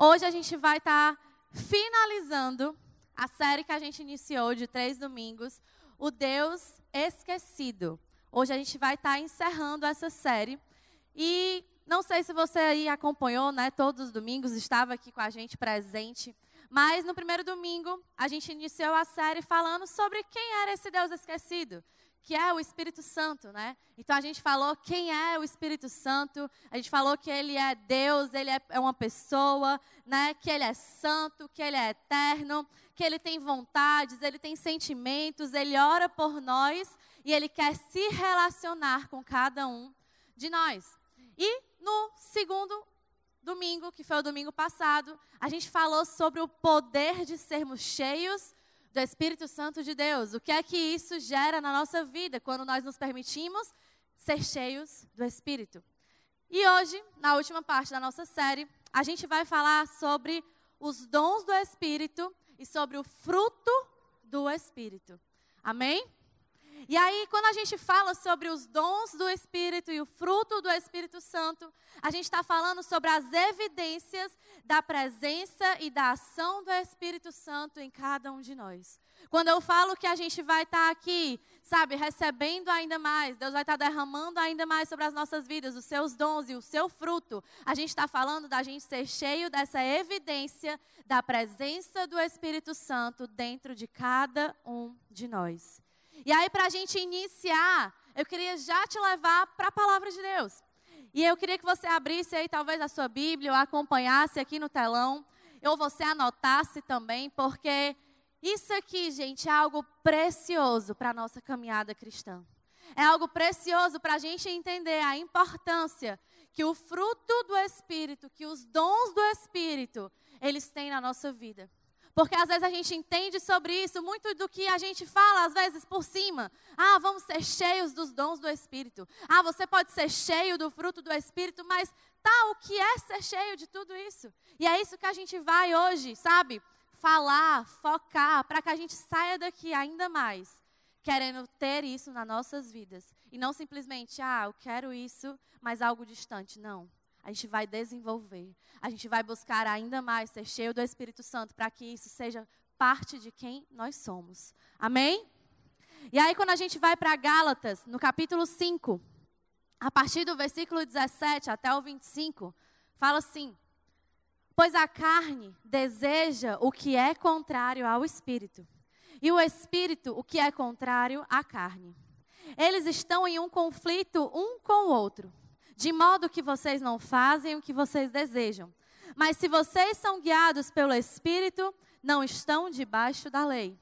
Hoje a gente vai estar tá finalizando a série que a gente iniciou de três domingos, O Deus Esquecido. Hoje a gente vai estar tá encerrando essa série. E não sei se você aí acompanhou, né? Todos os domingos estava aqui com a gente presente. Mas no primeiro domingo, a gente iniciou a série falando sobre quem era esse Deus esquecido, que é o Espírito Santo, né? Então a gente falou quem é o Espírito Santo, a gente falou que ele é Deus, ele é, é uma pessoa, né? Que ele é santo, que ele é eterno, que ele tem vontades, ele tem sentimentos, ele ora por nós e ele quer se relacionar com cada um de nós. E no segundo domingo, que foi o domingo passado, a gente falou sobre o poder de sermos cheios do Espírito Santo de Deus. O que é que isso gera na nossa vida quando nós nos permitimos ser cheios do Espírito? E hoje, na última parte da nossa série, a gente vai falar sobre os dons do Espírito e sobre o fruto do Espírito. Amém? E aí, quando a gente fala sobre os dons do Espírito e o fruto do Espírito Santo, a gente está falando sobre as evidências da presença e da ação do Espírito Santo em cada um de nós. Quando eu falo que a gente vai estar tá aqui, sabe, recebendo ainda mais, Deus vai estar tá derramando ainda mais sobre as nossas vidas, os seus dons e o seu fruto, a gente está falando da gente ser cheio dessa evidência da presença do Espírito Santo dentro de cada um de nós. E aí, para a gente iniciar, eu queria já te levar para a palavra de Deus. E eu queria que você abrisse aí, talvez, a sua Bíblia, ou acompanhasse aqui no telão, ou você anotasse também, porque isso aqui, gente, é algo precioso para a nossa caminhada cristã. É algo precioso para a gente entender a importância que o fruto do Espírito, que os dons do Espírito, eles têm na nossa vida. Porque às vezes a gente entende sobre isso muito do que a gente fala, às vezes por cima. Ah, vamos ser cheios dos dons do Espírito. Ah, você pode ser cheio do fruto do Espírito, mas tá, o que é ser cheio de tudo isso? E é isso que a gente vai hoje, sabe? Falar, focar, para que a gente saia daqui ainda mais querendo ter isso nas nossas vidas. E não simplesmente, ah, eu quero isso, mas algo distante. Não a gente vai desenvolver, a gente vai buscar ainda mais ser cheio do Espírito Santo para que isso seja parte de quem nós somos. Amém? E aí, quando a gente vai para Gálatas, no capítulo 5, a partir do versículo 17 até o 25, fala assim: Pois a carne deseja o que é contrário ao espírito, e o espírito o que é contrário à carne. Eles estão em um conflito um com o outro de modo que vocês não fazem o que vocês desejam. Mas se vocês são guiados pelo Espírito, não estão debaixo da lei.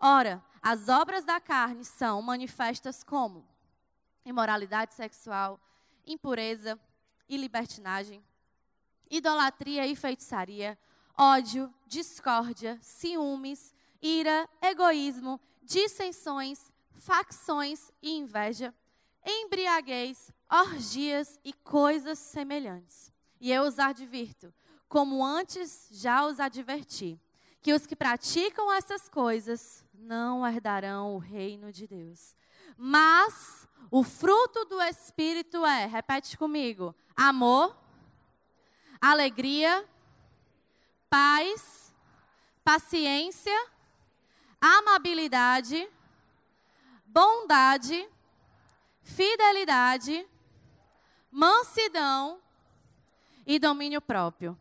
Ora, as obras da carne são manifestas como imoralidade sexual, impureza e libertinagem, idolatria e feitiçaria, ódio, discórdia, ciúmes, ira, egoísmo, dissensões, facções e inveja embriaguez, orgias e coisas semelhantes. E eu os advirto, como antes já os adverti, que os que praticam essas coisas não herdarão o reino de Deus. Mas o fruto do Espírito é, repete comigo, amor, alegria, paz, paciência, amabilidade, bondade, fidelidade, mansidão e domínio próprio.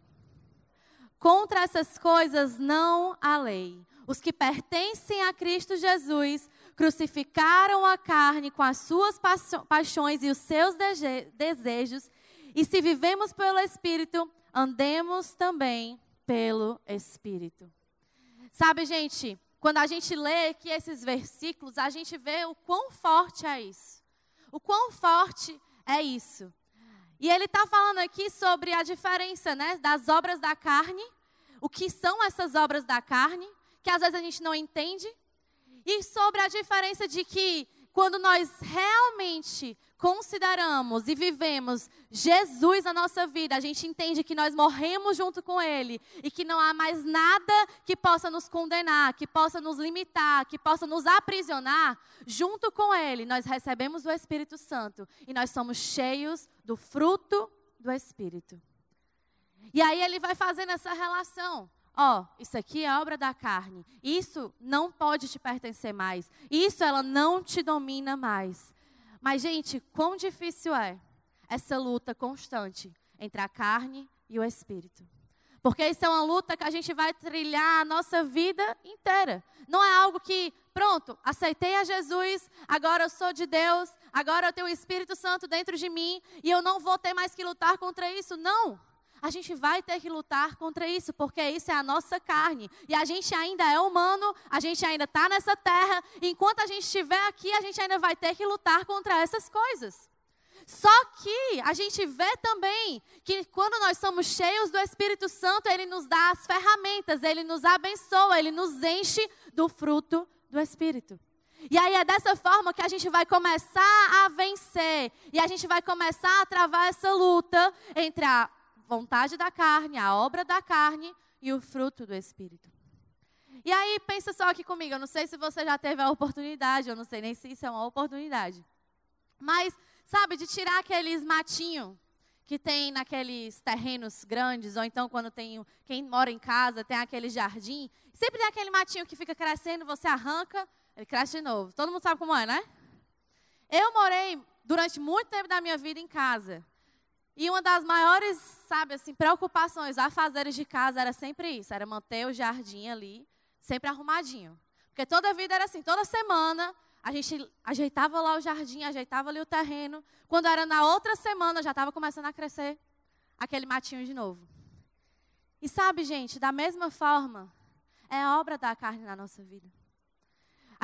Contra essas coisas não há lei. Os que pertencem a Cristo Jesus crucificaram a carne com as suas paixões e os seus desejos, e se vivemos pelo Espírito, andemos também pelo Espírito. Sabe, gente, quando a gente lê aqui esses versículos, a gente vê o quão forte é isso. O quão forte é isso? E ele está falando aqui sobre a diferença né, das obras da carne, o que são essas obras da carne, que às vezes a gente não entende, e sobre a diferença de que quando nós realmente consideramos e vivemos Jesus na nossa vida, a gente entende que nós morremos junto com Ele e que não há mais nada que possa nos condenar, que possa nos limitar, que possa nos aprisionar, junto com Ele, nós recebemos o Espírito Santo e nós somos cheios do fruto do Espírito. E aí ele vai fazendo essa relação. Ó, oh, isso aqui é obra da carne. Isso não pode te pertencer mais. Isso ela não te domina mais. Mas, gente, quão difícil é essa luta constante entre a carne e o espírito. Porque isso é uma luta que a gente vai trilhar a nossa vida inteira. Não é algo que, pronto, aceitei a Jesus, agora eu sou de Deus, agora eu tenho o Espírito Santo dentro de mim e eu não vou ter mais que lutar contra isso. Não a gente vai ter que lutar contra isso, porque isso é a nossa carne. E a gente ainda é humano, a gente ainda está nessa terra. Enquanto a gente estiver aqui, a gente ainda vai ter que lutar contra essas coisas. Só que a gente vê também que quando nós somos cheios do Espírito Santo, ele nos dá as ferramentas, ele nos abençoa, ele nos enche do fruto do Espírito. E aí é dessa forma que a gente vai começar a vencer. E a gente vai começar a travar essa luta entre a vontade da carne, a obra da carne e o fruto do Espírito. E aí, pensa só aqui comigo. Eu não sei se você já teve a oportunidade, eu não sei nem se isso é uma oportunidade. Mas, sabe, de tirar aqueles matinhos que tem naqueles terrenos grandes, ou então quando tem quem mora em casa, tem aquele jardim, sempre tem aquele matinho que fica crescendo, você arranca, ele cresce de novo. Todo mundo sabe como é, né? Eu morei durante muito tempo da minha vida em casa. E uma das maiores, sabe, assim, preocupações a fazeres de casa era sempre isso, era manter o jardim ali sempre arrumadinho. Porque toda a vida era assim, toda semana a gente ajeitava lá o jardim, ajeitava ali o terreno. Quando era na outra semana já estava começando a crescer aquele matinho de novo. E sabe, gente, da mesma forma, é obra da carne na nossa vida.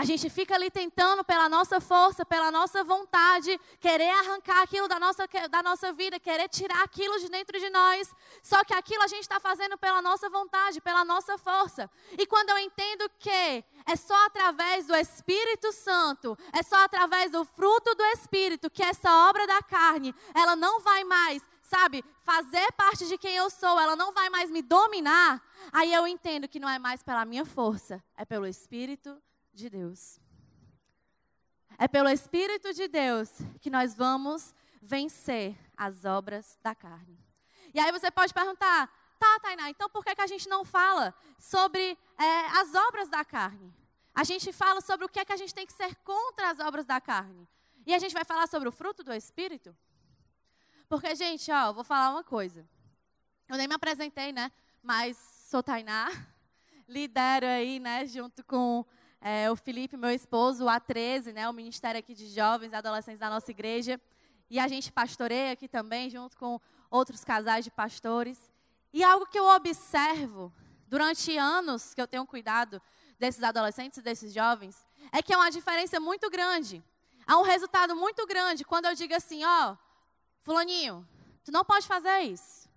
A gente fica ali tentando, pela nossa força, pela nossa vontade, querer arrancar aquilo da nossa, da nossa vida, querer tirar aquilo de dentro de nós. Só que aquilo a gente está fazendo pela nossa vontade, pela nossa força. E quando eu entendo que é só através do Espírito Santo, é só através do fruto do Espírito, que essa obra da carne, ela não vai mais, sabe, fazer parte de quem eu sou, ela não vai mais me dominar. Aí eu entendo que não é mais pela minha força, é pelo Espírito de Deus. É pelo Espírito de Deus que nós vamos vencer as obras da carne. E aí você pode perguntar, tá, Tainá, então por que, que a gente não fala sobre é, as obras da carne? A gente fala sobre o que é que a gente tem que ser contra as obras da carne. E a gente vai falar sobre o fruto do Espírito? Porque, gente, ó, vou falar uma coisa. Eu nem me apresentei, né? Mas sou Tainá, lidero aí, né, junto com é, o Felipe, meu esposo, o A13, né, o Ministério aqui de Jovens e Adolescentes da nossa igreja. E a gente pastoreia aqui também, junto com outros casais de pastores. E algo que eu observo durante anos que eu tenho cuidado desses adolescentes e desses jovens, é que é uma diferença muito grande. Há um resultado muito grande quando eu digo assim, ó, fulaninho, tu não pode fazer isso.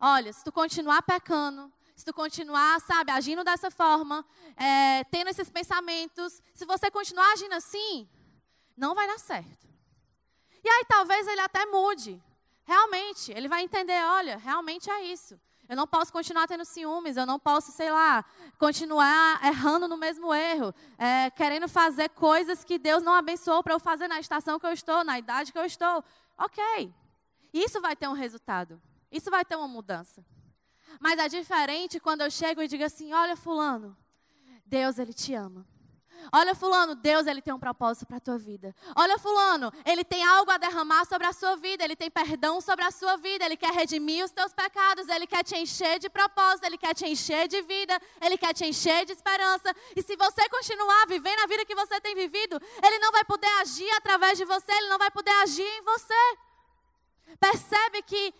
Olha, se tu continuar pecando, se tu continuar, sabe, agindo dessa forma, é, tendo esses pensamentos, se você continuar agindo assim, não vai dar certo. E aí talvez ele até mude. Realmente, ele vai entender, olha, realmente é isso. Eu não posso continuar tendo ciúmes, eu não posso, sei lá, continuar errando no mesmo erro, é, querendo fazer coisas que Deus não abençoou para eu fazer na estação que eu estou, na idade que eu estou. Ok. Isso vai ter um resultado. Isso vai ter uma mudança. Mas é diferente quando eu chego e digo assim: olha, Fulano, Deus, Ele te ama. Olha, Fulano, Deus, Ele tem um propósito para a tua vida. Olha, Fulano, Ele tem algo a derramar sobre a sua vida. Ele tem perdão sobre a sua vida. Ele quer redimir os teus pecados. Ele quer te encher de propósito. Ele quer te encher de vida. Ele quer te encher de esperança. E se você continuar vivendo a vida que você tem vivido, Ele não vai poder agir através de você. Ele não vai poder agir em você. Percebe que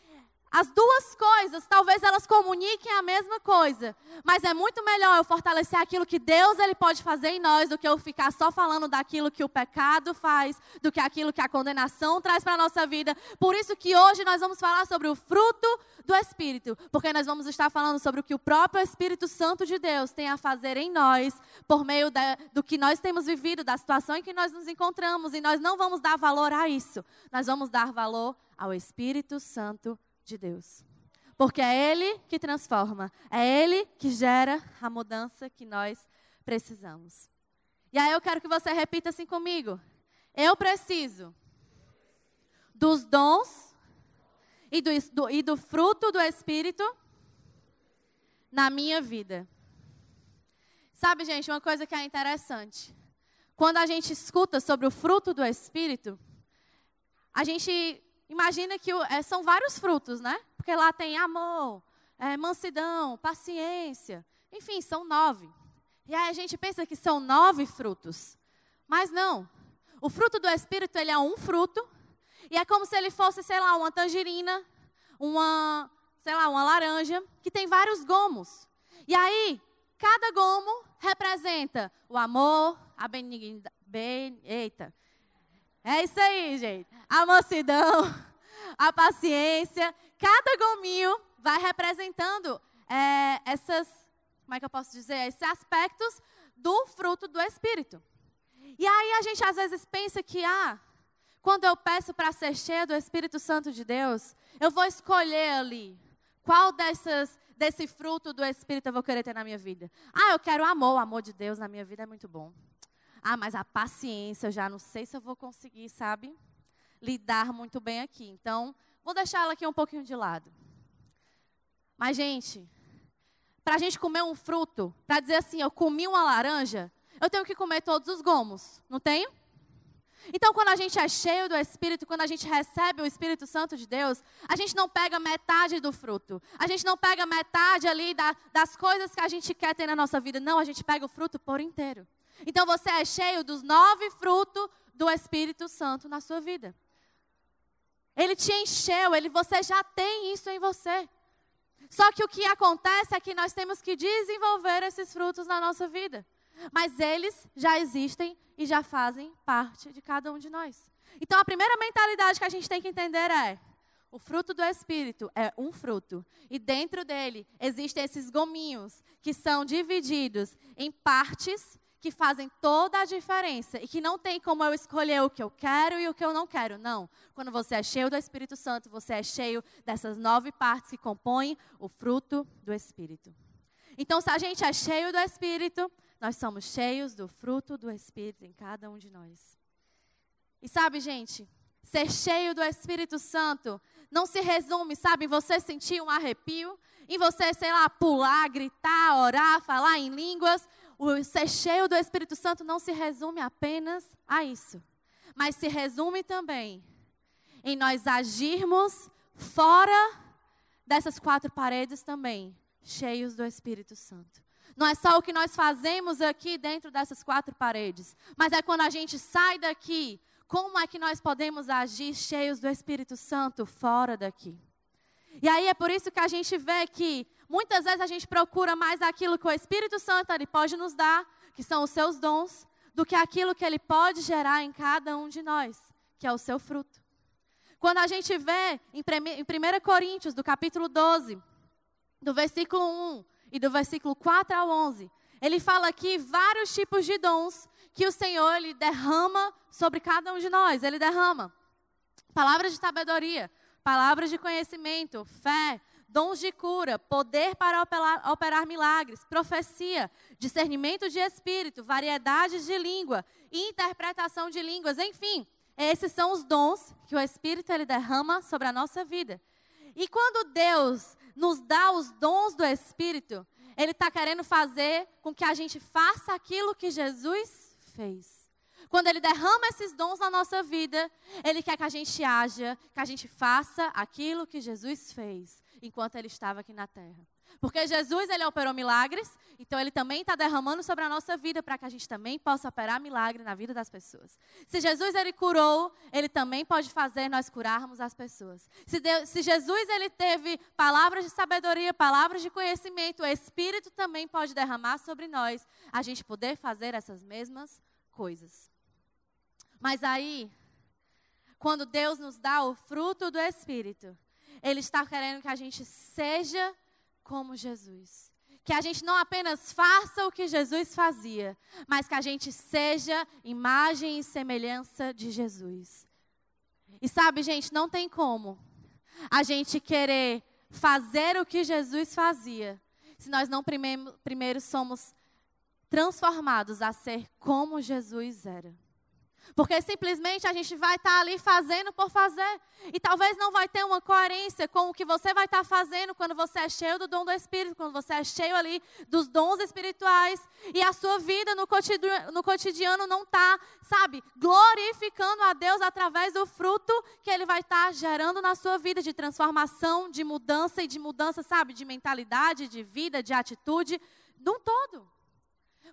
as duas coisas, talvez elas comuniquem a mesma coisa, mas é muito melhor eu fortalecer aquilo que Deus ele pode fazer em nós do que eu ficar só falando daquilo que o pecado faz, do que aquilo que a condenação traz para a nossa vida. Por isso que hoje nós vamos falar sobre o fruto do Espírito, porque nós vamos estar falando sobre o que o próprio Espírito Santo de Deus tem a fazer em nós, por meio do que nós temos vivido, da situação em que nós nos encontramos, e nós não vamos dar valor a isso, nós vamos dar valor ao Espírito Santo de Deus. Porque é Ele que transforma, é Ele que gera a mudança que nós precisamos. E aí eu quero que você repita assim comigo. Eu preciso dos dons e do, do, e do fruto do Espírito na minha vida. Sabe, gente, uma coisa que é interessante. Quando a gente escuta sobre o fruto do Espírito, a gente imagina que é, são vários frutos, né? Porque lá tem amor, é, mansidão, paciência, enfim, são nove. E aí a gente pensa que são nove frutos. Mas não. O fruto do Espírito, ele é um fruto. E é como se ele fosse, sei lá, uma tangerina, uma, sei lá, uma laranja, que tem vários gomos. E aí, cada gomo representa o amor, a benignidade. Ben, eita. É isso aí, gente. A mansidão, a paciência. Cada gominho vai representando é, essas, como é que eu posso dizer, esses aspectos do fruto do Espírito. E aí a gente às vezes pensa que, ah, quando eu peço para ser cheia do Espírito Santo de Deus, eu vou escolher ali qual dessas, desse fruto do Espírito eu vou querer ter na minha vida. Ah, eu quero amor, o amor de Deus na minha vida é muito bom. Ah, mas a paciência, eu já não sei se eu vou conseguir, sabe? Lidar muito bem aqui. Então, vou deixar ela aqui um pouquinho de lado. Mas, gente, para a gente comer um fruto, para dizer assim, eu comi uma laranja, eu tenho que comer todos os gomos, não tenho? Então, quando a gente é cheio do Espírito, quando a gente recebe o Espírito Santo de Deus, a gente não pega metade do fruto. A gente não pega metade ali da, das coisas que a gente quer ter na nossa vida. Não, a gente pega o fruto por inteiro. Então, você é cheio dos nove frutos do Espírito Santo na sua vida. Ele te encheu, ele, você já tem isso em você. Só que o que acontece é que nós temos que desenvolver esses frutos na nossa vida. Mas eles já existem e já fazem parte de cada um de nós. Então a primeira mentalidade que a gente tem que entender é: o fruto do Espírito é um fruto. E dentro dele existem esses gominhos que são divididos em partes que fazem toda a diferença e que não tem como eu escolher o que eu quero e o que eu não quero. Não. Quando você é cheio do Espírito Santo, você é cheio dessas nove partes que compõem o fruto do Espírito. Então, se a gente é cheio do Espírito, nós somos cheios do fruto do Espírito em cada um de nós. E sabe, gente, ser cheio do Espírito Santo não se resume, sabe, em você sentir um arrepio, em você, sei lá, pular, gritar, orar, falar em línguas. O ser cheio do Espírito Santo não se resume apenas a isso, mas se resume também em nós agirmos fora dessas quatro paredes também, cheios do Espírito Santo. Não é só o que nós fazemos aqui dentro dessas quatro paredes, mas é quando a gente sai daqui, como é que nós podemos agir cheios do Espírito Santo fora daqui? E aí é por isso que a gente vê que muitas vezes a gente procura mais aquilo que o Espírito Santo ele pode nos dar, que são os seus dons, do que aquilo que ele pode gerar em cada um de nós, que é o seu fruto. Quando a gente vê em 1 Coríntios, do capítulo 12, do versículo 1, e do versículo 4 ao 11, ele fala aqui vários tipos de dons que o Senhor ele derrama sobre cada um de nós. Ele derrama palavras de sabedoria, palavras de conhecimento, fé, dons de cura, poder para operar, operar, milagres, profecia, discernimento de espírito, variedades de língua, interpretação de línguas, enfim, esses são os dons que o Espírito ele derrama sobre a nossa vida. E quando Deus nos dá os dons do Espírito, Ele está querendo fazer com que a gente faça aquilo que Jesus fez. Quando Ele derrama esses dons na nossa vida, Ele quer que a gente haja, que a gente faça aquilo que Jesus fez enquanto Ele estava aqui na terra. Porque Jesus, ele operou milagres, então ele também está derramando sobre a nossa vida para que a gente também possa operar milagre na vida das pessoas. Se Jesus, ele curou, ele também pode fazer nós curarmos as pessoas. Se, Deus, se Jesus, ele teve palavras de sabedoria, palavras de conhecimento, o Espírito também pode derramar sobre nós, a gente poder fazer essas mesmas coisas. Mas aí, quando Deus nos dá o fruto do Espírito, Ele está querendo que a gente seja como Jesus. Que a gente não apenas faça o que Jesus fazia, mas que a gente seja imagem e semelhança de Jesus. E sabe, gente, não tem como a gente querer fazer o que Jesus fazia, se nós não primeiro, primeiro somos transformados a ser como Jesus era. Porque simplesmente a gente vai estar tá ali fazendo por fazer. E talvez não vai ter uma coerência com o que você vai estar tá fazendo quando você é cheio do dom do Espírito, quando você é cheio ali dos dons espirituais. E a sua vida no cotidiano, no cotidiano não está, sabe, glorificando a Deus através do fruto que Ele vai estar tá gerando na sua vida de transformação, de mudança e de mudança, sabe, de mentalidade, de vida, de atitude, num todo.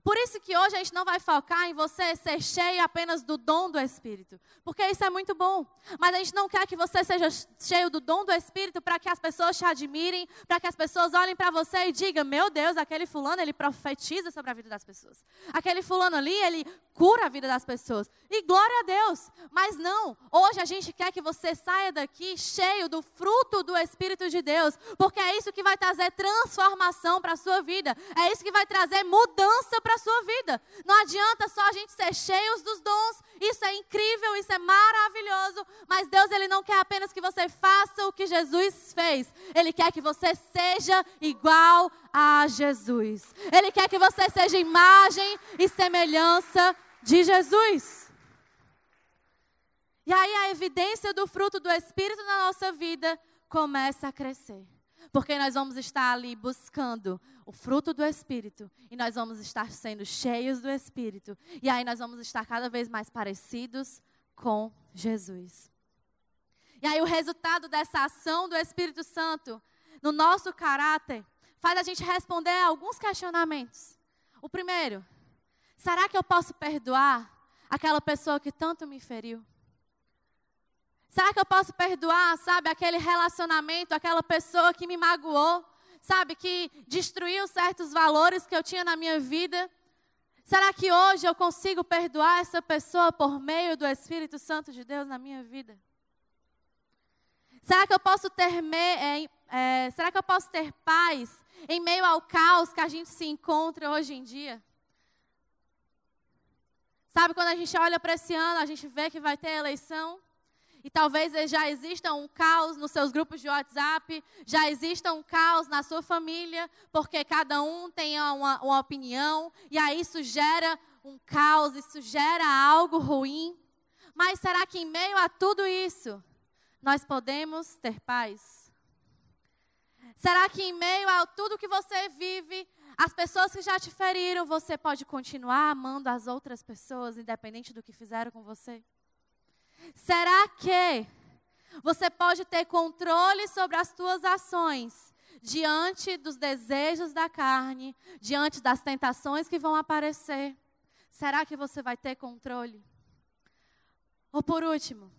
Por isso que hoje a gente não vai focar em você ser cheio apenas do dom do Espírito, porque isso é muito bom. Mas a gente não quer que você seja cheio do dom do Espírito para que as pessoas te admirem, para que as pessoas olhem para você e digam: "Meu Deus, aquele fulano, ele profetiza sobre a vida das pessoas. Aquele fulano ali, ele cura a vida das pessoas". E glória a Deus. Mas não, hoje a gente quer que você saia daqui cheio do fruto do Espírito de Deus, porque é isso que vai trazer transformação para a sua vida. É isso que vai trazer mudança para a sua vida. Não adianta só a gente ser cheios dos dons. Isso é incrível, isso é maravilhoso. Mas Deus, Ele não quer apenas que você faça o que Jesus fez. Ele quer que você seja igual a Jesus. Ele quer que você seja imagem e semelhança de Jesus. E aí a evidência do fruto do Espírito na nossa vida começa a crescer. Porque nós vamos estar ali buscando o fruto do Espírito e nós vamos estar sendo cheios do Espírito. E aí nós vamos estar cada vez mais parecidos com Jesus. E aí o resultado dessa ação do Espírito Santo no nosso caráter faz a gente responder a alguns questionamentos. O primeiro, será que eu posso perdoar aquela pessoa que tanto me feriu? Será que eu posso perdoar, sabe, aquele relacionamento, aquela pessoa que me magoou, sabe, que destruiu certos valores que eu tinha na minha vida? Será que hoje eu consigo perdoar essa pessoa por meio do Espírito Santo de Deus na minha vida? Será que eu posso ter, me, é, é, será que eu posso ter paz em meio ao caos que a gente se encontra hoje em dia? Sabe, quando a gente olha para esse ano, a gente vê que vai ter eleição. E talvez já exista um caos nos seus grupos de WhatsApp, já exista um caos na sua família, porque cada um tem uma, uma opinião, e aí isso gera um caos, isso gera algo ruim. Mas será que em meio a tudo isso, nós podemos ter paz? Será que em meio a tudo que você vive, as pessoas que já te feriram, você pode continuar amando as outras pessoas, independente do que fizeram com você? Será que você pode ter controle sobre as tuas ações diante dos desejos da carne, diante das tentações que vão aparecer? Será que você vai ter controle? Ou por último,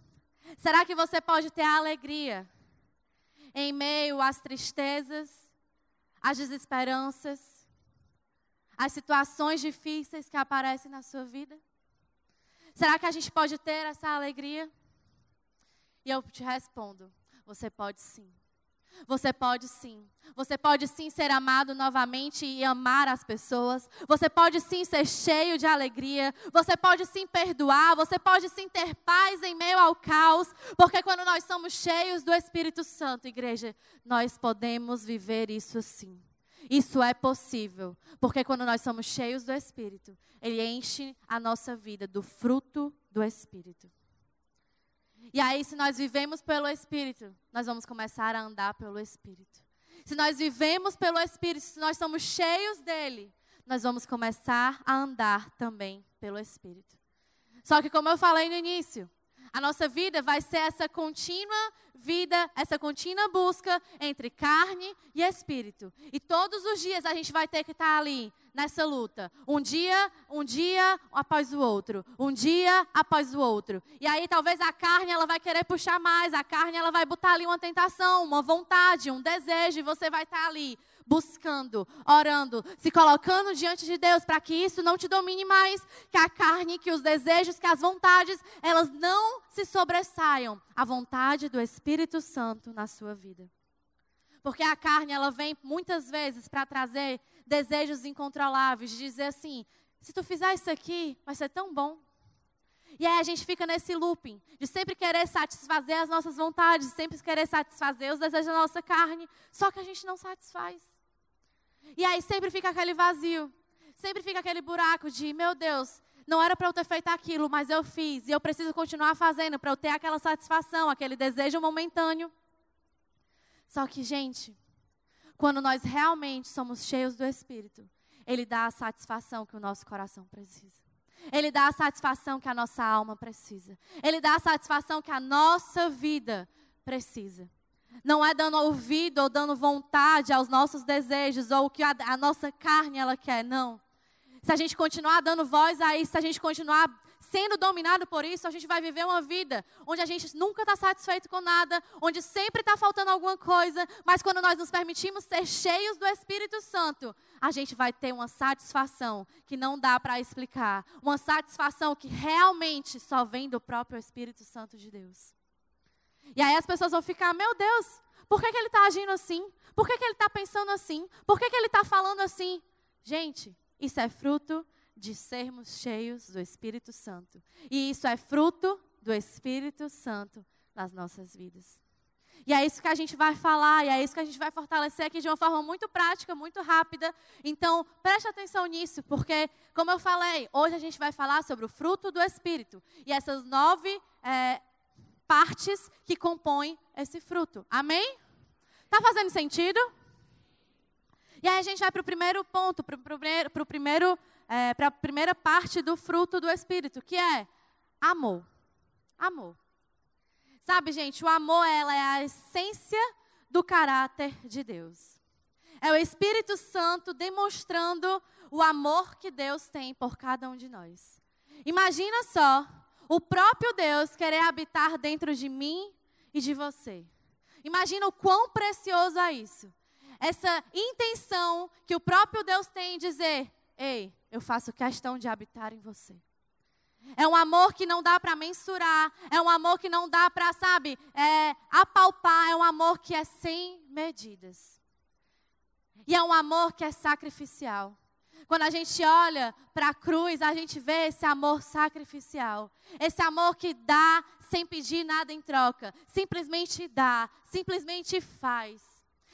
será que você pode ter alegria em meio às tristezas, às desesperanças, às situações difíceis que aparecem na sua vida? Será que a gente pode ter essa alegria? E eu te respondo: você pode sim. Você pode sim. Você pode sim ser amado novamente e amar as pessoas. Você pode sim ser cheio de alegria. Você pode sim perdoar. Você pode sim ter paz em meio ao caos. Porque quando nós somos cheios do Espírito Santo, igreja, nós podemos viver isso sim. Isso é possível, porque quando nós somos cheios do Espírito, Ele enche a nossa vida do fruto do Espírito. E aí, se nós vivemos pelo Espírito, nós vamos começar a andar pelo Espírito. Se nós vivemos pelo Espírito, se nós somos cheios dele, nós vamos começar a andar também pelo Espírito. Só que, como eu falei no início, a nossa vida vai ser essa contínua vida, essa contínua busca entre carne e espírito. E todos os dias a gente vai ter que estar ali nessa luta. Um dia, um dia após o outro, um dia após o outro. E aí talvez a carne ela vai querer puxar mais, a carne ela vai botar ali uma tentação, uma vontade, um desejo e você vai estar ali buscando, orando, se colocando diante de Deus para que isso não te domine mais, que a carne, que os desejos, que as vontades, elas não se sobressaiam à vontade do Espírito Santo na sua vida. Porque a carne, ela vem muitas vezes para trazer desejos incontroláveis, de dizer assim: se tu fizer isso aqui, vai ser tão bom. E aí a gente fica nesse looping de sempre querer satisfazer as nossas vontades, sempre querer satisfazer os desejos da nossa carne, só que a gente não satisfaz. E aí sempre fica aquele vazio. Sempre fica aquele buraco de, meu Deus, Não era para eu ter feito aquilo, mas eu fiz. E eu preciso continuar fazendo para eu ter aquela satisfação, aquele desejo momentâneo. Só que, gente, quando nós realmente somos cheios do Espírito, Ele dá a satisfação que o nosso coração precisa. Ele dá a satisfação que a nossa alma precisa. Ele dá a satisfação que a nossa vida precisa. Não é dando ouvido ou dando vontade aos nossos desejos ou o que a, a nossa carne ela quer, não. Se a gente continuar dando voz a isso, se a gente continuar sendo dominado por isso, a gente vai viver uma vida onde a gente nunca está satisfeito com nada, onde sempre está faltando alguma coisa, mas quando nós nos permitimos ser cheios do Espírito Santo, a gente vai ter uma satisfação que não dá para explicar, uma satisfação que realmente só vem do próprio Espírito Santo de Deus. E aí as pessoas vão ficar, meu Deus, por que, que ele está agindo assim? Por que, que ele está pensando assim? Por que, que ele está falando assim? Gente, isso é fruto de sermos cheios do Espírito Santo. E isso é fruto do Espírito Santo nas nossas vidas. E é isso que a gente vai falar, e é isso que a gente vai fortalecer aqui de uma forma muito prática, muito rápida. Então, preste atenção nisso, porque, como eu falei, hoje a gente vai falar sobre o fruto do Espírito. E essas nove é, partes que compõem esse fruto. Amém? Está fazendo sentido? E aí a gente vai para o primeiro ponto, para primeiro, primeiro é, a primeira parte do fruto do Espírito, que é amor. Amor. Sabe, gente, o amor ela é a essência do caráter de Deus. É o Espírito Santo demonstrando o amor que Deus tem por cada um de nós. Imagina só o próprio Deus querer habitar dentro de mim e de você. Imagina o quão precioso é isso. Essa intenção que o próprio Deus tem em dizer: Ei, eu faço questão de habitar em você. É um amor que não dá para mensurar, é um amor que não dá para, sabe, é, apalpar, é um amor que é sem medidas. E é um amor que é sacrificial. Quando a gente olha para a cruz, a gente vê esse amor sacrificial. Esse amor que dá sem pedir nada em troca. Simplesmente dá, simplesmente faz.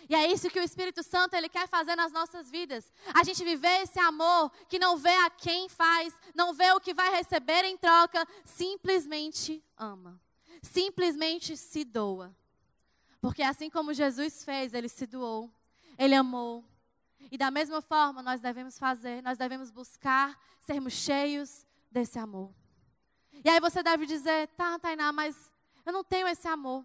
E é isso que o Espírito Santo ele quer fazer nas nossas vidas. A gente viver esse amor que não vê a quem faz, não vê o que vai receber em troca, simplesmente ama. Simplesmente se doa. Porque assim como Jesus fez, ele se doou, ele amou. E da mesma forma nós devemos fazer, nós devemos buscar sermos cheios desse amor. E aí você deve dizer, tá, Tainá, mas eu não tenho esse amor.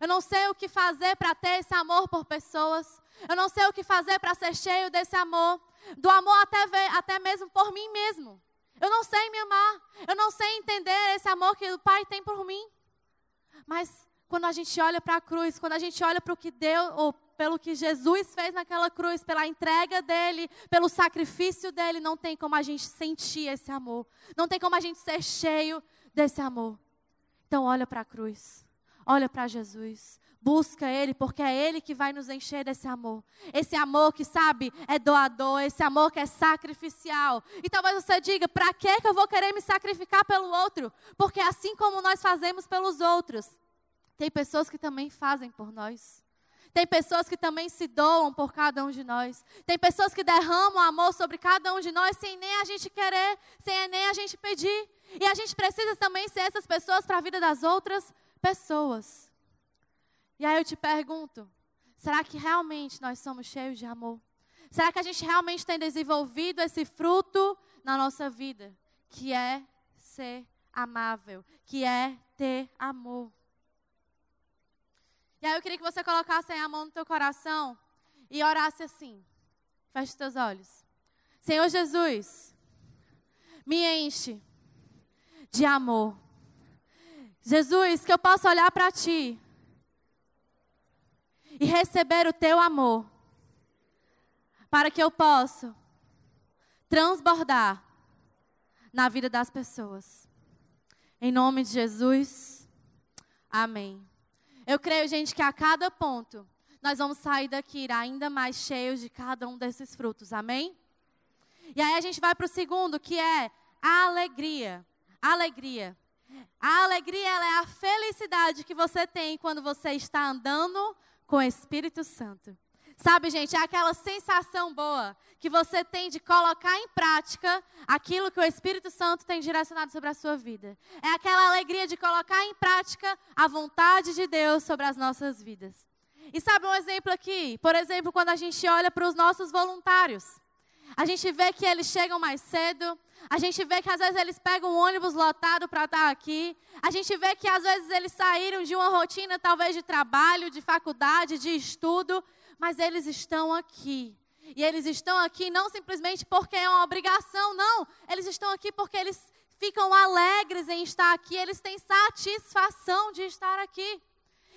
Eu não sei o que fazer para ter esse amor por pessoas. Eu não sei o que fazer para ser cheio desse amor. Do amor até, ver, até mesmo por mim mesmo. Eu não sei me amar. Eu não sei entender esse amor que o Pai tem por mim. Mas quando a gente olha para a cruz, quando a gente olha para o que Deus, ou pelo que Jesus fez naquela cruz, pela entrega dele, pelo sacrifício dele, não tem como a gente sentir esse amor. Não tem como a gente ser cheio desse amor. Então olha para a cruz. Olha para Jesus, busca Ele, porque é Ele que vai nos encher desse amor. Esse amor que, sabe, é doador, esse amor que é sacrificial. E talvez você diga: para que eu vou querer me sacrificar pelo outro? Porque assim como nós fazemos pelos outros, tem pessoas que também fazem por nós. Tem pessoas que também se doam por cada um de nós. Tem pessoas que derramam amor sobre cada um de nós sem nem a gente querer, sem nem a gente pedir. E a gente precisa também ser essas pessoas para a vida das outras pessoas. E aí eu te pergunto: será que realmente nós somos cheios de amor? Será que a gente realmente tem desenvolvido esse fruto na nossa vida, que é ser amável, que é ter amor? E aí eu queria que você colocasse a mão no teu coração e orasse assim. Feche os teus olhos. Senhor Jesus, me enche de amor. Jesus, que eu possa olhar para Ti e receber o Teu amor, para que eu possa transbordar na vida das pessoas. Em nome de Jesus, amém. Eu creio, gente, que a cada ponto nós vamos sair daqui ainda mais cheios de cada um desses frutos, amém? E aí a gente vai para o segundo, que é a alegria. Alegria. A alegria é a felicidade que você tem quando você está andando com o Espírito Santo. Sabe, gente, é aquela sensação boa que você tem de colocar em prática aquilo que o Espírito Santo tem direcionado sobre a sua vida. É aquela alegria de colocar em prática a vontade de Deus sobre as nossas vidas. E sabe um exemplo aqui? Por exemplo, quando a gente olha para os nossos voluntários. A gente vê que eles chegam mais cedo, a gente vê que às vezes eles pegam um ônibus lotado para estar aqui. A gente vê que às vezes eles saíram de uma rotina, talvez de trabalho, de faculdade, de estudo, mas eles estão aqui. E eles estão aqui não simplesmente porque é uma obrigação, não. Eles estão aqui porque eles ficam alegres em estar aqui, eles têm satisfação de estar aqui.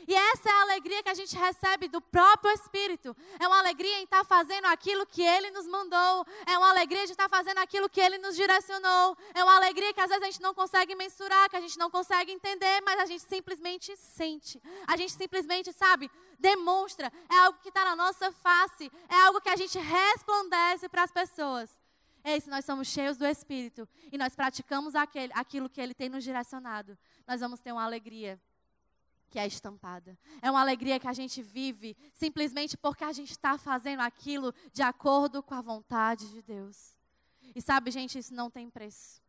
E essa é a alegria que a gente recebe do próprio Espírito. É uma alegria em estar fazendo aquilo que Ele nos mandou. É uma alegria de estar fazendo aquilo que Ele nos direcionou. É uma alegria que às vezes a gente não consegue mensurar, que a gente não consegue entender, mas a gente simplesmente sente. A gente simplesmente, sabe, demonstra. É algo que está na nossa face. É algo que a gente resplandece para as pessoas. Ei, se nós somos cheios do Espírito e nós praticamos aquele, aquilo que Ele tem nos direcionado, nós vamos ter uma alegria que é estampada. É uma alegria que a gente vive simplesmente porque a gente está fazendo aquilo de acordo com a vontade de Deus. E sabe, gente, isso não tem preço.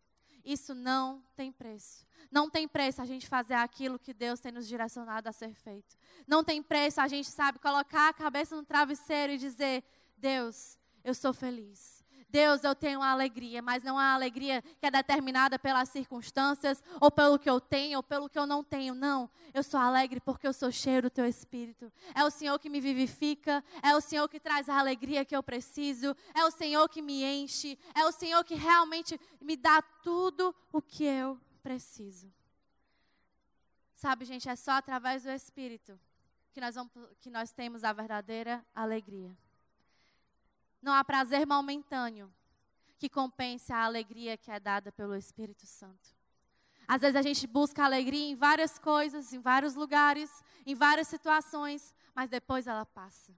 Isso não tem preço. Não tem preço a gente fazer aquilo que Deus tem nos direcionado a ser feito. Não tem preço a gente, sabe, colocar a cabeça no travesseiro e dizer: Deus, eu sou feliz. Deus, eu tenho uma alegria, mas não uma alegria que é determinada pelas circunstâncias, ou pelo que eu tenho, ou pelo que eu não tenho. Não. Eu sou alegre porque eu sou cheio do teu espírito. É o Senhor que me vivifica, é o Senhor que traz a alegria que eu preciso, é o Senhor que me enche, é o Senhor que realmente me dá tudo o que eu preciso. Sabe, gente, é só através do Espírito que nós, vamos, que nós temos a verdadeira alegria. Não há prazer momentâneo que compense a alegria que é dada pelo Espírito Santo. Às vezes a gente busca alegria em várias coisas, em vários lugares, em várias situações, mas depois ela passa.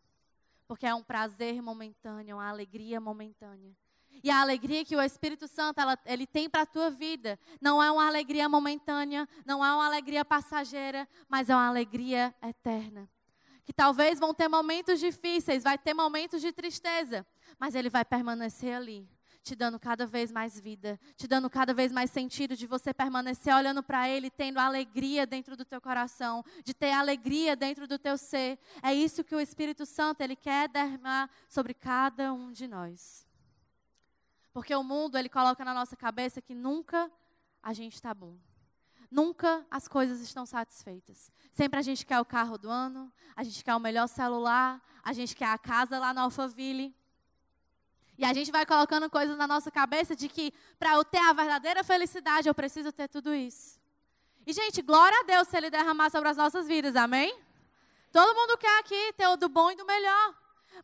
Porque é um prazer momentâneo, uma alegria momentânea. E a alegria que o Espírito Santo ela, ele tem para a tua vida não é uma alegria momentânea, não é uma alegria passageira, mas é uma alegria eterna que talvez vão ter momentos difíceis, vai ter momentos de tristeza, mas ele vai permanecer ali, te dando cada vez mais vida, te dando cada vez mais sentido de você permanecer olhando para ele, tendo alegria dentro do teu coração, de ter alegria dentro do teu ser. É isso que o Espírito Santo ele quer derramar sobre cada um de nós. Porque o mundo ele coloca na nossa cabeça que nunca a gente está bom. Nunca as coisas estão satisfeitas. Sempre a gente quer o carro do ano, a gente quer o melhor celular, a gente quer a casa lá no Alphaville. E a gente vai colocando coisas na nossa cabeça de que para eu ter a verdadeira felicidade eu preciso ter tudo isso. E, gente, glória a Deus se Ele derramar sobre as nossas vidas, amém? Todo mundo quer aqui ter o do bom e do melhor.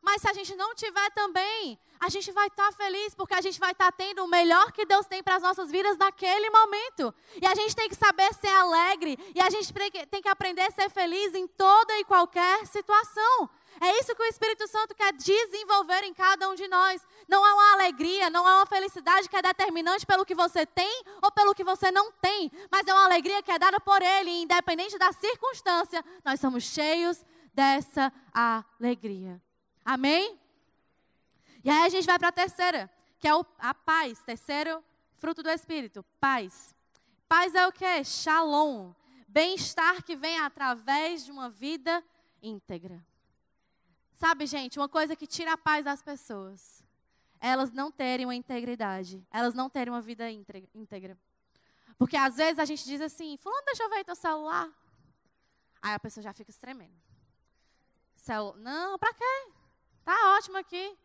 Mas se a gente não tiver também, a gente vai estar tá feliz porque a gente vai estar tá tendo o melhor que Deus tem para as nossas vidas naquele momento. E a gente tem que saber ser alegre e a gente tem que aprender a ser feliz em toda e qualquer situação. É isso que o Espírito Santo quer desenvolver em cada um de nós. Não é uma alegria, não é uma felicidade que é determinante pelo que você tem ou pelo que você não tem, mas é uma alegria que é dada por Ele, independente da circunstância. Nós somos cheios dessa alegria. Amém? E aí a gente vai para a terceira, que é a paz. Terceiro fruto do Espírito, paz. Paz é o que? Shalom. Bem-estar que vem através de uma vida íntegra. Sabe, gente, uma coisa que tira a paz das pessoas. Elas não terem uma integridade. Elas não terem uma vida íntegra. Porque às vezes a gente diz assim, fulano, deixa eu ver teu celular. Aí a pessoa já fica tremendo. Celu... Não, pra quê? Tá ótimo aqui.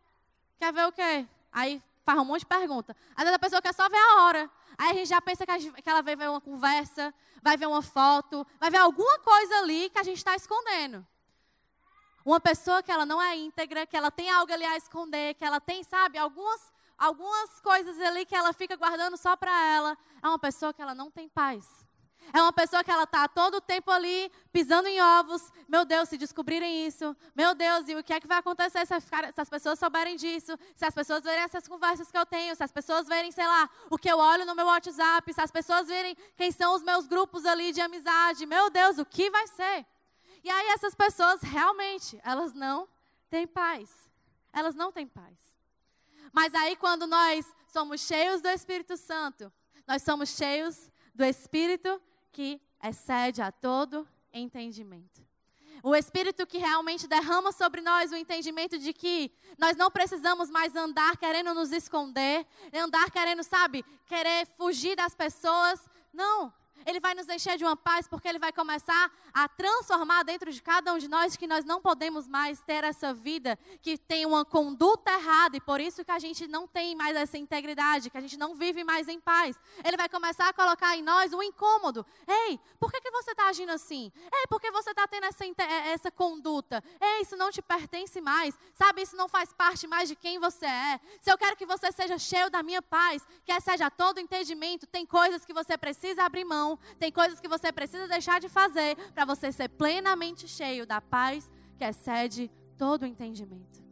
Quer ver o quê? Aí faz um monte de pergunta. Às vezes a pessoa quer só ver a hora. Aí a gente já pensa que, ela vai ver uma conversa, vai ver uma foto, vai ver alguma coisa ali que a gente está escondendo. Uma pessoa que ela não é íntegra, que ela tem algo ali a esconder, que ela tem, sabe, algumas, algumas coisas ali que ela fica guardando só para ela, é uma pessoa que ela não tem paz. É uma pessoa que ela está todo o tempo ali pisando em ovos. Meu Deus, se descobrirem isso. Meu Deus, e o que é que vai acontecer se, se as pessoas souberem disso? Se as pessoas verem essas conversas que eu tenho? Se as pessoas verem, sei lá, o que eu olho no meu WhatsApp? Se as pessoas verem quem são os meus grupos ali de amizade? Meu Deus, o que vai ser? E aí essas pessoas realmente, elas não têm paz. Elas não têm paz. Mas aí, quando nós somos cheios do Espírito Santo, nós somos cheios do Espírito que excede a todo entendimento. O Espírito que realmente derrama sobre nós o entendimento de que nós não precisamos mais andar querendo nos esconder, andar querendo, sabe, querer fugir das pessoas. Não. Ele vai nos encher de uma paz, porque Ele vai começar a transformar dentro de cada um de nós que nós não podemos mais ter essa vida que tem uma conduta errada e por isso que a gente não tem mais essa integridade, que a gente não vive mais em paz. Ele vai começar a colocar em nós um incômodo. Ei, por que, que você está agindo assim? Ei, por que você está tendo essa, essa conduta? Ei, isso não te pertence mais. Sabe, isso não faz parte mais de quem você é. Se eu quero que você seja cheio da minha paz, que seja todo entendimento, tem coisas que você precisa abrir mão tem coisas que você precisa deixar de fazer para você ser plenamente cheio da paz que excede todo o entendimento.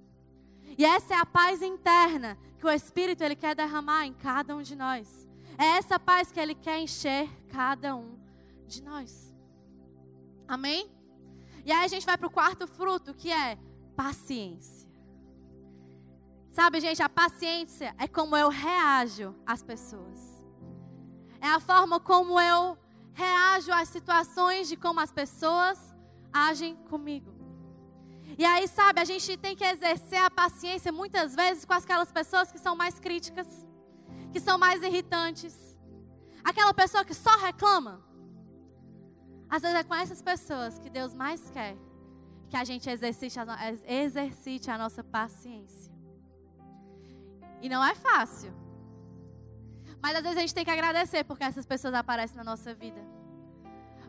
E essa é a paz interna que o Espírito ele quer derramar em cada um de nós. É essa paz que ele quer encher cada um de nós. Amém? E aí a gente vai para o quarto fruto, que é paciência. Sabe, gente, a paciência é como eu reajo às pessoas é a forma como eu reajo às situações, de como as pessoas agem comigo. E aí, sabe, a gente tem que exercer a paciência muitas vezes com aquelas pessoas que são mais críticas, que são mais irritantes, aquela pessoa que só reclama. Às vezes é com essas pessoas que Deus mais quer que a gente exercite a, exercite a nossa paciência. E não é fácil. Mas às vezes a gente tem que agradecer porque essas pessoas aparecem na nossa vida.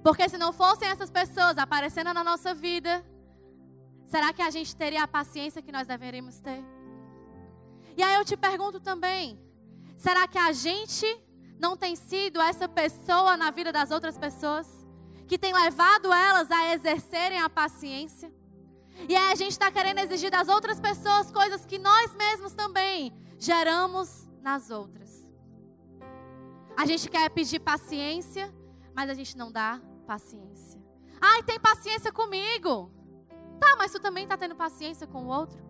Porque se não fossem essas pessoas aparecendo na nossa vida, será que a gente teria a paciência que nós deveríamos ter? E aí eu te pergunto também: será que a gente não tem sido essa pessoa na vida das outras pessoas? Que tem levado elas a exercerem a paciência? E aí a gente está querendo exigir das outras pessoas coisas que nós mesmos também geramos nas outras. A gente quer pedir paciência, mas a gente não dá paciência. Ai, tem paciência comigo. Tá, mas tu também está tendo paciência com o outro?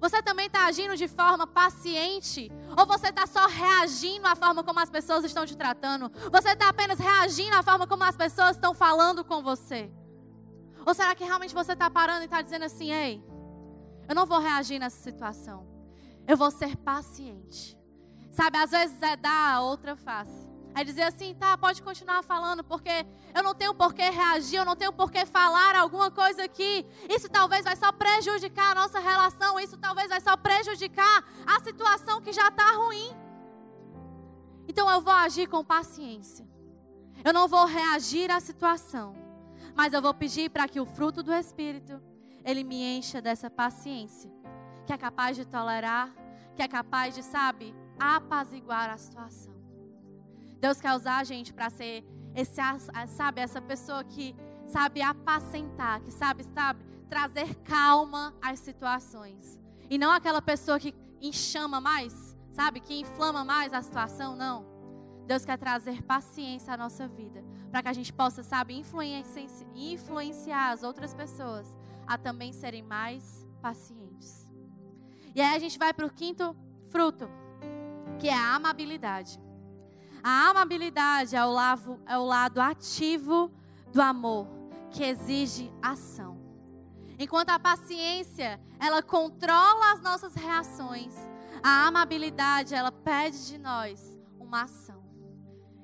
Você também está agindo de forma paciente? Ou você está só reagindo à forma como as pessoas estão te tratando? Você está apenas reagindo à forma como as pessoas estão falando com você? Ou será que realmente você está parando e está dizendo assim: ei, eu não vou reagir nessa situação. Eu vou ser paciente. Sabe, às vezes é dar a outra face. É dizer assim, tá, pode continuar falando, porque eu não tenho por que reagir, eu não tenho por que falar alguma coisa aqui. Isso talvez vai só prejudicar a nossa relação, isso talvez vai só prejudicar a situação que já está ruim. Então eu vou agir com paciência. Eu não vou reagir à situação, mas eu vou pedir para que o fruto do Espírito, ele me encha dessa paciência, que é capaz de tolerar, que é capaz de, sabe, apaziguar a situação. Deus quer usar a gente para ser esse, sabe, essa pessoa que sabe apacentar, que sabe, sabe, trazer calma às situações. E não aquela pessoa que enxama mais, sabe, que inflama mais a situação, não. Deus quer trazer paciência à nossa vida, para que a gente possa, sabe, influenciar as outras pessoas a também serem mais pacientes. E aí a gente vai para o quinto fruto que é a amabilidade. A amabilidade é o, lado, é o lado ativo do amor, que exige ação. Enquanto a paciência, ela controla as nossas reações, a amabilidade, ela pede de nós uma ação.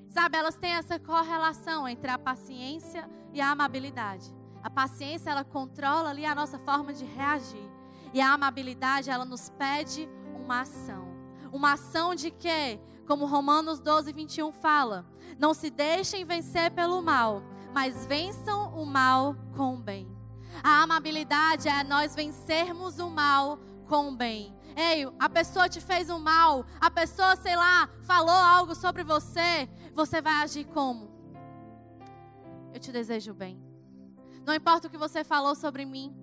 Sabe, elas têm essa correlação entre a paciência e a amabilidade. A paciência, ela controla ali a nossa forma de reagir. E a amabilidade, ela nos pede uma ação. Uma ação de quê? Como Romanos 12, 21 fala: Não se deixem vencer pelo mal, mas vençam o mal com o bem. A amabilidade é nós vencermos o mal com o bem. Ei, a pessoa te fez um mal, a pessoa, sei lá, falou algo sobre você, você vai agir como? Eu te desejo bem. Não importa o que você falou sobre mim,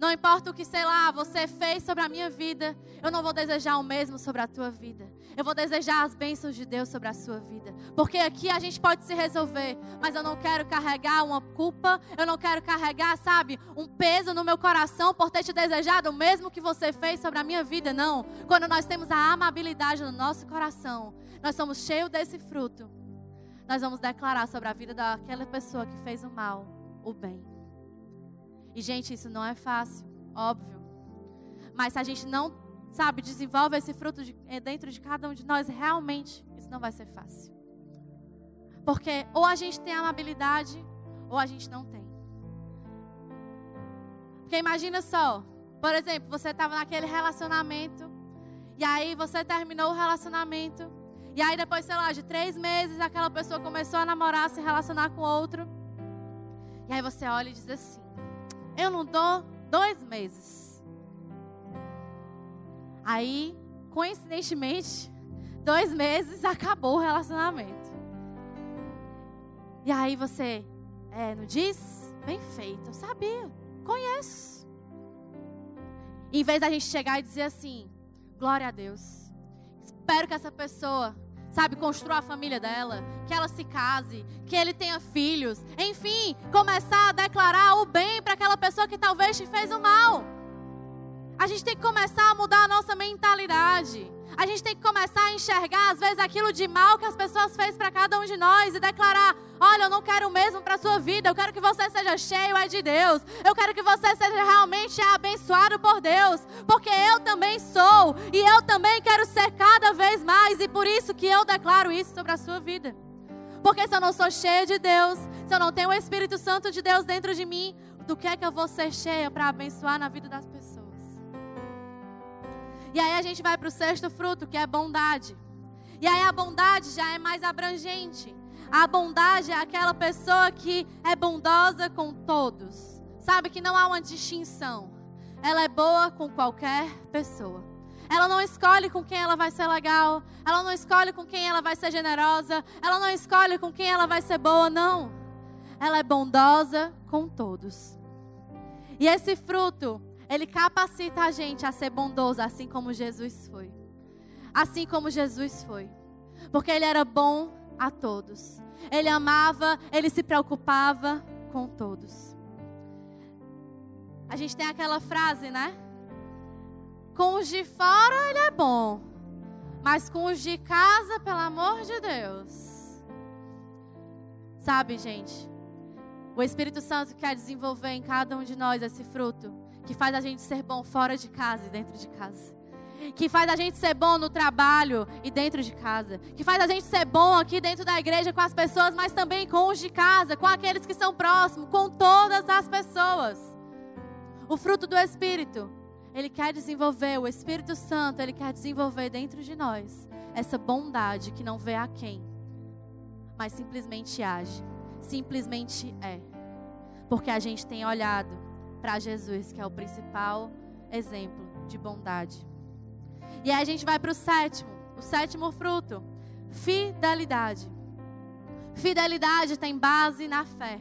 Não importa o que, sei lá, você fez sobre a minha vida, eu não vou desejar o mesmo sobre a tua vida. Eu vou desejar as bênçãos de Deus sobre a sua vida. Porque aqui a gente pode se resolver, mas eu não quero carregar uma culpa, eu não quero carregar, sabe, um peso no meu coração por ter te desejado o mesmo que você fez sobre a minha vida. Não. Quando nós temos a amabilidade no nosso coração, nós somos cheios desse fruto. Nós vamos declarar sobre a vida daquela pessoa que fez o mal, o bem. E, gente, isso não é fácil, óbvio. Mas se a gente não, sabe, desenvolve esse fruto de, eh, dentro de cada um de nós, realmente, isso não vai ser fácil. Porque ou a gente tem amabilidade, ou a gente não tem. Porque imagina só, por exemplo, você estava naquele relacionamento, e aí você terminou o relacionamento, e aí depois, sei lá, de três meses, aquela pessoa começou a namorar, se relacionar com outro. E aí você olha e diz assim: eu não dou dois meses. Aí, coincidentemente, dois meses acabou o relacionamento. E aí você, é, não diz? Bem feito, eu sabia, conheço. Em vez da gente chegar e dizer assim, glória a Deus, espero que essa pessoa sabe, construa a família dela, que ela se case, que ele tenha filhos, enfim, começar a declarar o bem para aquela pessoa que talvez te fez o mal. A gente tem que começar a mudar a nossa mentalidade. A gente tem que começar a enxergar, às vezes, aquilo de mal que as pessoas fez para cada um de nós e declarar: Olha, eu não quero o mesmo para a sua vida. Eu quero que você seja cheio é de Deus. Eu quero que você seja realmente abençoado por Deus. Porque eu também sou. E eu também quero ser cada vez mais. E por isso que eu declaro isso sobre a sua vida. Porque se eu não sou cheia de Deus, se eu não tenho o Espírito Santo de Deus dentro de mim, do que é que eu vou ser cheia para abençoar na vida das pessoas? E aí a gente vai para o sexto fruto, que é bondade. E aí a bondade já é mais abrangente. A bondade é aquela pessoa que é bondosa com todos. Sabe que não há uma distinção. Ela é boa com qualquer pessoa. Ela não escolhe com quem ela vai ser legal. Ela não escolhe com quem ela vai ser generosa. Ela não escolhe com quem ela vai ser boa, não. Ela é bondosa com todos. E esse fruto ele capacita a gente a ser bondoso, assim como Jesus foi. Assim como Jesus foi. Porque ele era bom a todos. Ele amava, ele se preocupava com todos. A gente tem aquela frase, né? Com os de fora ele é bom, mas com os de casa, pelo amor de Deus. Sabe, gente? O Espírito Santo quer desenvolver em cada um de nós esse fruto que faz a gente ser bom fora de casa e dentro de casa. Que faz a gente ser bom no trabalho e dentro de casa. Que faz a gente ser bom aqui dentro da igreja com as pessoas, mas também com os de casa, com aqueles que são próximos, com todas as pessoas. O fruto do Espírito, ele quer desenvolver, o Espírito Santo, ele quer desenvolver dentro de nós essa bondade que não vê a quem, mas simplesmente age, simplesmente é. Porque a gente tem olhado para Jesus, que é o principal exemplo de bondade. E aí a gente vai para o sétimo, o sétimo fruto, fidelidade. Fidelidade tem base na fé,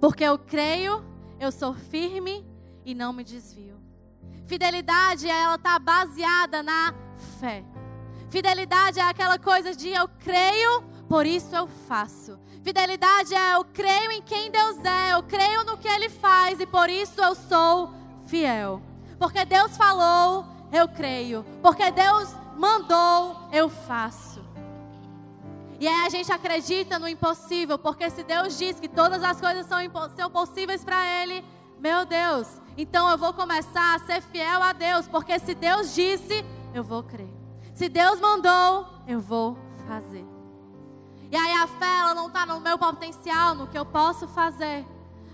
porque eu creio, eu sou firme e não me desvio. Fidelidade, ela está baseada na fé. Fidelidade é aquela coisa de eu creio, por isso eu faço. Fidelidade é eu creio em quem Deus é, eu creio no que Ele faz e por isso eu sou fiel. Porque Deus falou, eu creio. Porque Deus mandou, eu faço. E aí a gente acredita no impossível, porque se Deus diz que todas as coisas são, são possíveis para Ele, meu Deus, então eu vou começar a ser fiel a Deus, porque se Deus disse, eu vou crer. Se Deus mandou, eu vou fazer. E aí a fé, ela não está no meu potencial, no que eu posso fazer,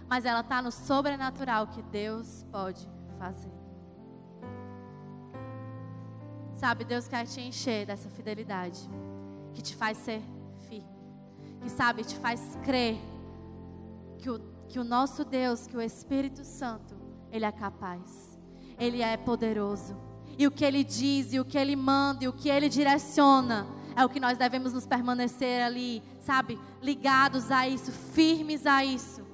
mas ela está no sobrenatural que Deus pode fazer. Sabe, Deus quer te encher dessa fidelidade, que te faz ser firme, que sabe, te faz crer que o, que o nosso Deus, que o Espírito Santo, Ele é capaz, Ele é poderoso. E o que Ele diz, e o que Ele manda, e o que Ele direciona, é o que nós devemos nos permanecer ali, sabe, ligados a isso, firmes a isso.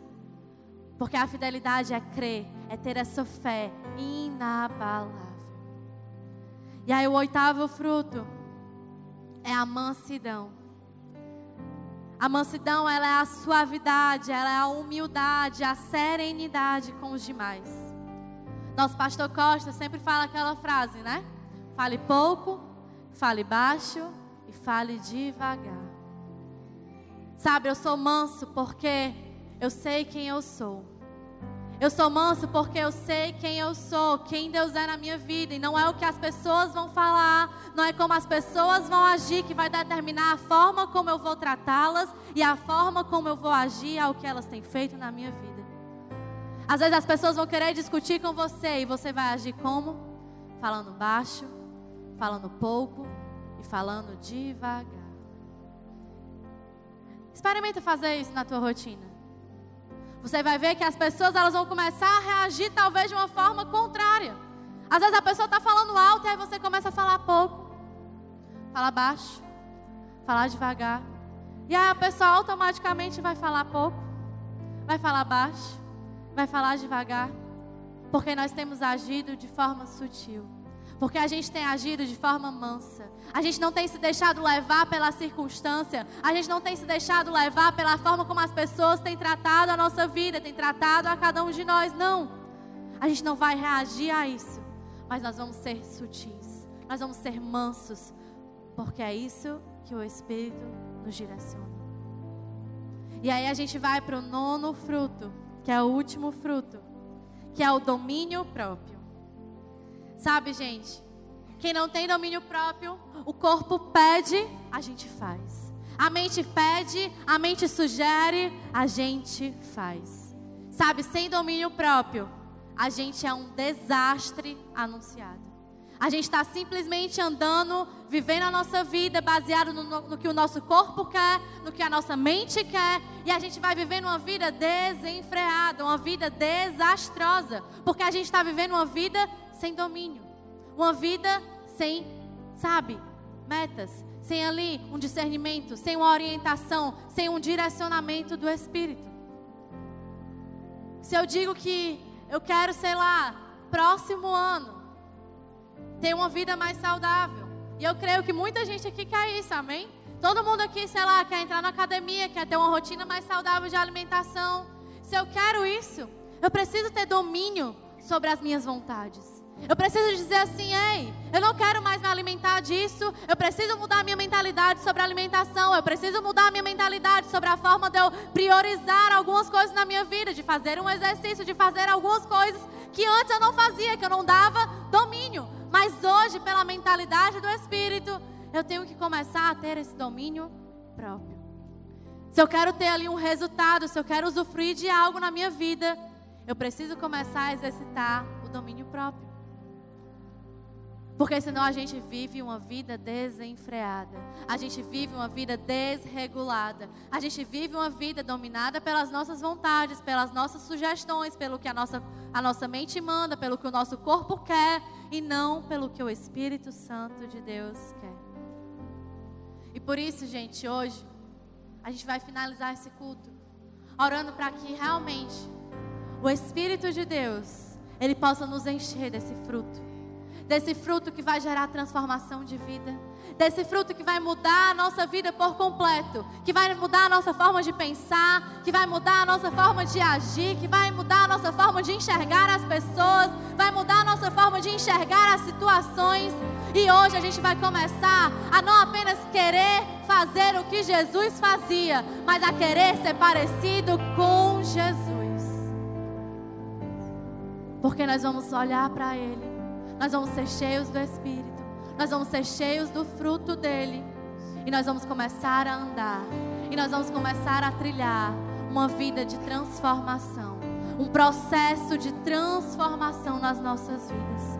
Porque a fidelidade é crer, é ter essa fé, inabalável. E aí o oitavo fruto é a mansidão. A mansidão, ela é a suavidade, ela é a humildade, a serenidade com os demais. Nosso pastor Costa sempre fala aquela frase, né? Fale pouco, fale baixo e fale devagar. Sabe, eu sou manso porque eu sei quem eu sou. Eu sou manso porque eu sei quem eu sou, quem Deus é na minha vida. E não é o que as pessoas vão falar, não é como as pessoas vão agir que vai determinar a forma como eu vou tratá-las e a forma como eu vou agir ao que elas têm feito na minha vida. Às vezes as pessoas vão querer discutir com você e você vai agir como? Falando baixo, falando pouco e falando devagar. Experimenta fazer isso na tua rotina. Você vai ver que as pessoas elas vão começar a reagir talvez de uma forma contrária. Às vezes a pessoa está falando alto e aí você começa a falar pouco. Falar baixo. Falar devagar. E aí a pessoa automaticamente vai falar pouco. Vai falar baixo. Vai falar devagar. Porque nós temos agido de forma sutil. Porque a gente tem agido de forma mansa. A gente não tem se deixado levar pela circunstância. A gente não tem se deixado levar pela forma como as pessoas têm tratado a nossa vida, têm tratado a cada um de nós. Não. A gente não vai reagir a isso. Mas nós vamos ser sutis. Nós vamos ser mansos. Porque é isso que o Espírito nos direciona. E aí a gente vai para o nono fruto, que é o último fruto, que é o domínio próprio. Sabe, gente? Quem não tem domínio próprio, o corpo pede, a gente faz. A mente pede, a mente sugere, a gente faz. Sabe, sem domínio próprio, a gente é um desastre anunciado. A gente está simplesmente andando, vivendo a nossa vida baseado no, no, que o nosso corpo quer, no que a nossa mente quer, e a gente vai vivendo uma vida desenfreada, uma vida desastrosa, porque a gente está vivendo uma vida sem domínio. Uma vida sem, sabe, metas, sem ali um discernimento, sem uma orientação, sem um direcionamento do Espírito. Se eu digo que eu quero, sei lá, próximo ano, ter uma vida mais saudável. E eu creio que muita gente aqui quer isso, amém? Todo mundo aqui, sei lá, quer entrar na academia, quer ter uma rotina mais saudável de alimentação. Se eu quero isso, eu preciso ter domínio sobre as minhas vontades. Eu preciso dizer assim, ei, eu não quero mais me alimentar disso. Eu preciso mudar minha mentalidade sobre a alimentação. Eu preciso mudar minha mentalidade sobre a forma de eu priorizar algumas coisas na minha vida, de fazer um exercício, de fazer algumas coisas que antes eu não fazia, que eu não dava domínio. Mas hoje, pela mentalidade do Espírito, eu tenho que começar a ter esse domínio próprio. Se eu quero ter ali um resultado, se eu quero usufruir de algo na minha vida, eu preciso começar a exercitar o domínio próprio. Porque senão a gente vive uma vida desenfreada. A gente vive uma vida desregulada. A gente vive uma vida dominada pelas nossas vontades, pelas nossas sugestões, pelo que a nossa, a nossa mente manda, pelo que o nosso corpo quer e não pelo que o Espírito Santo de Deus quer. E por isso, gente, hoje a gente vai finalizar esse culto orando para que realmente o Espírito de Deus ele possa nos encher desse fruto desse fruto que vai gerar transformação de vida, desse fruto que vai mudar a nossa vida por completo, que vai mudar a nossa forma de pensar, que vai mudar a nossa forma de agir, que vai mudar a nossa forma de enxergar as pessoas, vai mudar a nossa forma de enxergar as situações. E hoje a gente vai começar a não apenas querer fazer o que Jesus fazia, mas a querer ser parecido com Jesus. Porque nós vamos olhar para Ele nós vamos ser cheios do Espírito, nós vamos ser cheios do fruto dele, e nós vamos começar a andar, e nós vamos começar a trilhar uma vida de transformação, um processo de transformação nas nossas vidas.